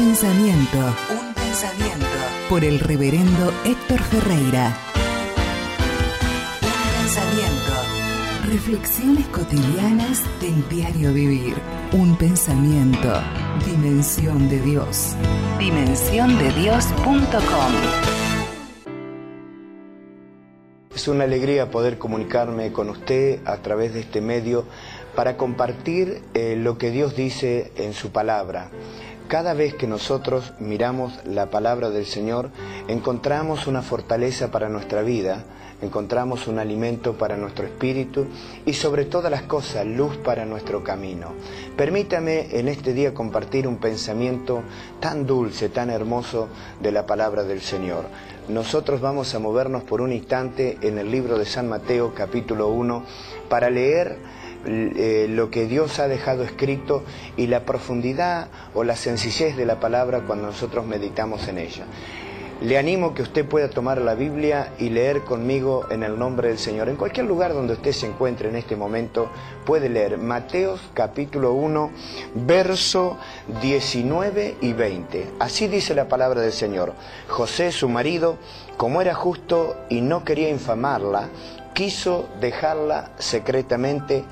pensamiento. Un pensamiento. Por el reverendo Héctor Ferreira. Un pensamiento. Reflexiones cotidianas del diario vivir. Un pensamiento. Dimensión de Dios. Dimensiondedios.com. Es una alegría poder comunicarme con usted a través de este medio para compartir eh, lo que Dios dice en su palabra. Cada vez que nosotros miramos la palabra del Señor, encontramos una fortaleza para nuestra vida, encontramos un alimento para nuestro espíritu y sobre todas las cosas, luz para nuestro camino. Permítame en este día compartir un pensamiento tan dulce, tan hermoso de la palabra del Señor. Nosotros vamos a movernos por un instante en el libro de San Mateo capítulo 1 para leer eh, lo que Dios ha dejado escrito y la profundidad o la sencillez de la palabra cuando nosotros meditamos en ella. Le animo que usted pueda tomar la Biblia y leer conmigo en el nombre del Señor. En cualquier lugar donde usted se encuentre en este momento, puede leer Mateos capítulo 1, verso 19 y 20. Así dice la palabra del Señor. José, su marido, como era justo y no quería infamarla, quiso dejarla secretamente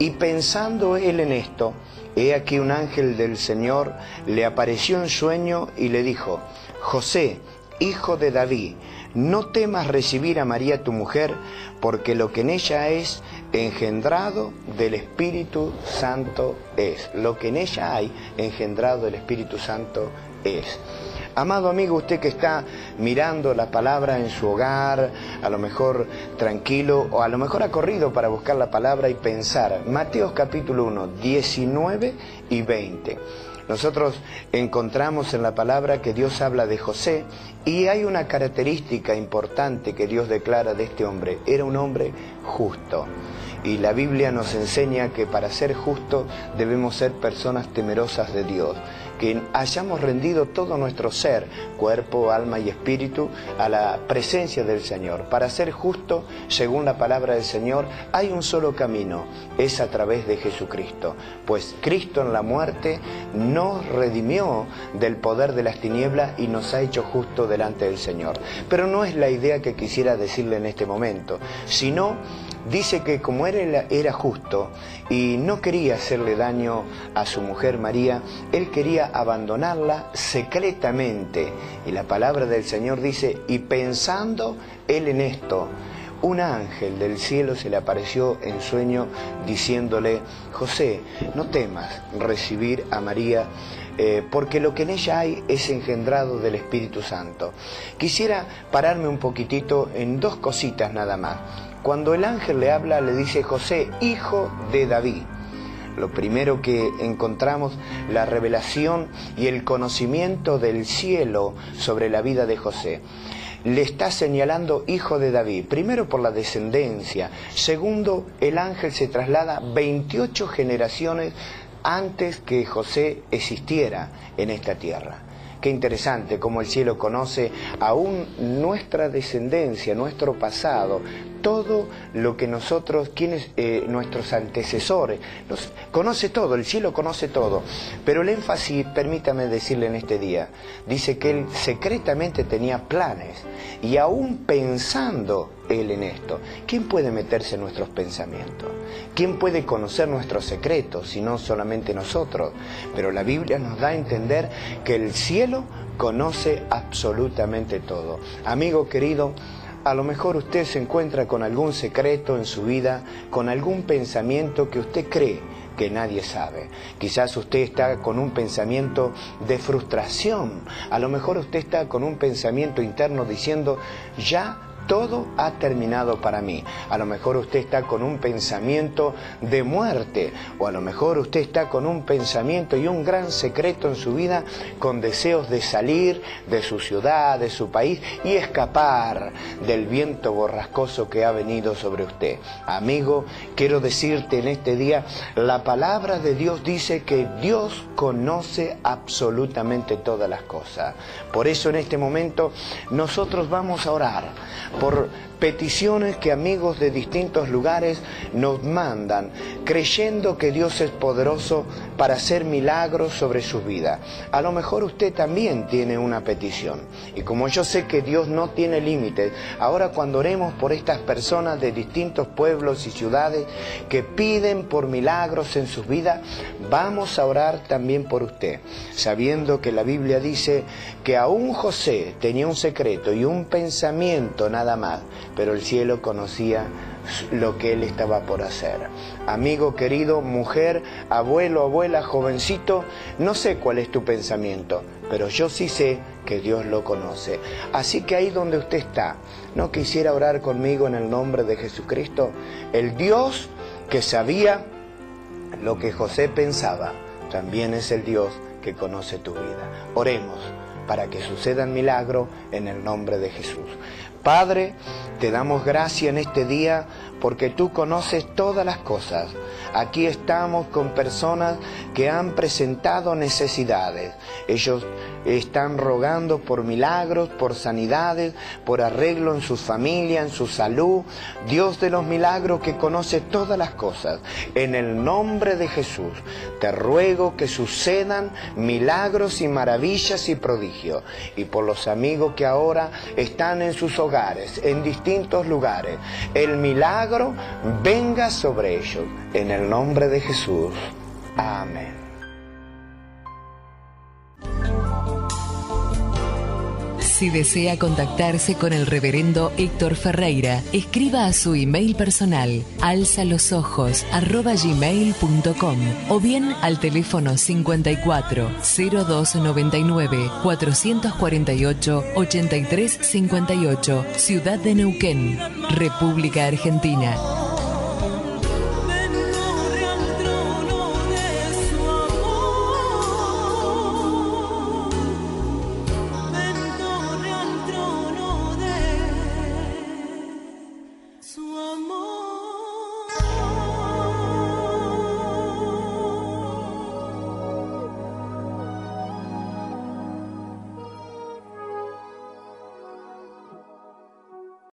y pensando él en esto, he aquí un ángel del Señor le apareció en sueño y le dijo, José, hijo de David, no temas recibir a María tu mujer, porque lo que en ella es engendrado del Espíritu Santo es. Lo que en ella hay engendrado del Espíritu Santo es. Amado amigo, usted que está mirando la palabra en su hogar, a lo mejor tranquilo o a lo mejor ha corrido para buscar la palabra y pensar. Mateos capítulo 1, 19 y 20. Nosotros encontramos en la palabra que Dios habla de José y hay una característica importante que Dios declara de este hombre. Era un hombre justo. Y la Biblia nos enseña que para ser justo debemos ser personas temerosas de Dios que hayamos rendido todo nuestro ser, cuerpo, alma y espíritu, a la presencia del Señor. Para ser justo, según la palabra del Señor, hay un solo camino, es a través de Jesucristo. Pues Cristo en la muerte nos redimió del poder de las tinieblas y nos ha hecho justo delante del Señor. Pero no es la idea que quisiera decirle en este momento, sino dice que como él era justo y no quería hacerle daño a su mujer María, él quería abandonarla secretamente. Y la palabra del Señor dice, y pensando él en esto, un ángel del cielo se le apareció en sueño diciéndole, José, no temas recibir a María, eh, porque lo que en ella hay es engendrado del Espíritu Santo. Quisiera pararme un poquitito en dos cositas nada más. Cuando el ángel le habla, le dice José, hijo de David. Lo primero que encontramos, la revelación y el conocimiento del cielo sobre la vida de José. Le está señalando hijo de David, primero por la descendencia, segundo, el ángel se traslada 28 generaciones antes que José existiera en esta tierra. Qué interesante cómo el cielo conoce aún nuestra descendencia, nuestro pasado, todo lo que nosotros, quienes, eh, nuestros antecesores, nos, conoce todo, el cielo conoce todo. Pero el énfasis, permítame decirle en este día, dice que él secretamente tenía planes y aún pensando él en esto, ¿quién puede meterse en nuestros pensamientos? ¿Quién puede conocer nuestros secretos si no solamente nosotros? Pero la Biblia nos da a entender que el cielo conoce absolutamente todo. Amigo querido, a lo mejor usted se encuentra con algún secreto en su vida, con algún pensamiento que usted cree que nadie sabe. Quizás usted está con un pensamiento de frustración. A lo mejor usted está con un pensamiento interno diciendo, ya todo ha terminado para mí. A lo mejor usted está con un pensamiento de muerte o a lo mejor usted está con un pensamiento y un gran secreto en su vida con deseos de salir de su ciudad, de su país y escapar del viento borrascoso que ha venido sobre usted. Amigo, quiero decirte en este día, la palabra de Dios dice que Dios conoce absolutamente todas las cosas. Por eso en este momento nosotros vamos a orar por peticiones que amigos de distintos lugares nos mandan, creyendo que Dios es poderoso para hacer milagros sobre su vida. A lo mejor usted también tiene una petición. Y como yo sé que Dios no tiene límites, ahora cuando oremos por estas personas de distintos pueblos y ciudades que piden por milagros en sus vidas, vamos a orar también por usted, sabiendo que la Biblia dice que aún José tenía un secreto y un pensamiento nada más pero el cielo conocía lo que él estaba por hacer. Amigo querido, mujer, abuelo, abuela, jovencito, no sé cuál es tu pensamiento, pero yo sí sé que Dios lo conoce. Así que ahí donde usted está, ¿no quisiera orar conmigo en el nombre de Jesucristo? El Dios que sabía lo que José pensaba, también es el Dios que conoce tu vida. Oremos para que sucedan milagros en el nombre de Jesús. Padre, te damos gracia en este día porque tú conoces todas las cosas. Aquí estamos con personas que han presentado necesidades. Ellos están rogando por milagros, por sanidades, por arreglo en sus familias, en su salud. Dios de los milagros que conoce todas las cosas. En el nombre de Jesús te ruego que sucedan milagros y maravillas y prodigios. Y por los amigos que ahora están en sus hogares, en distintos lugares, el milagro venga sobre ellos. En el nombre de Jesús. Amén. Si desea contactarse con el reverendo Héctor Ferreira, escriba a su email personal alzalosojos.gmail.com o bien al teléfono 54 0299 448 8358, Ciudad de Neuquén, República Argentina.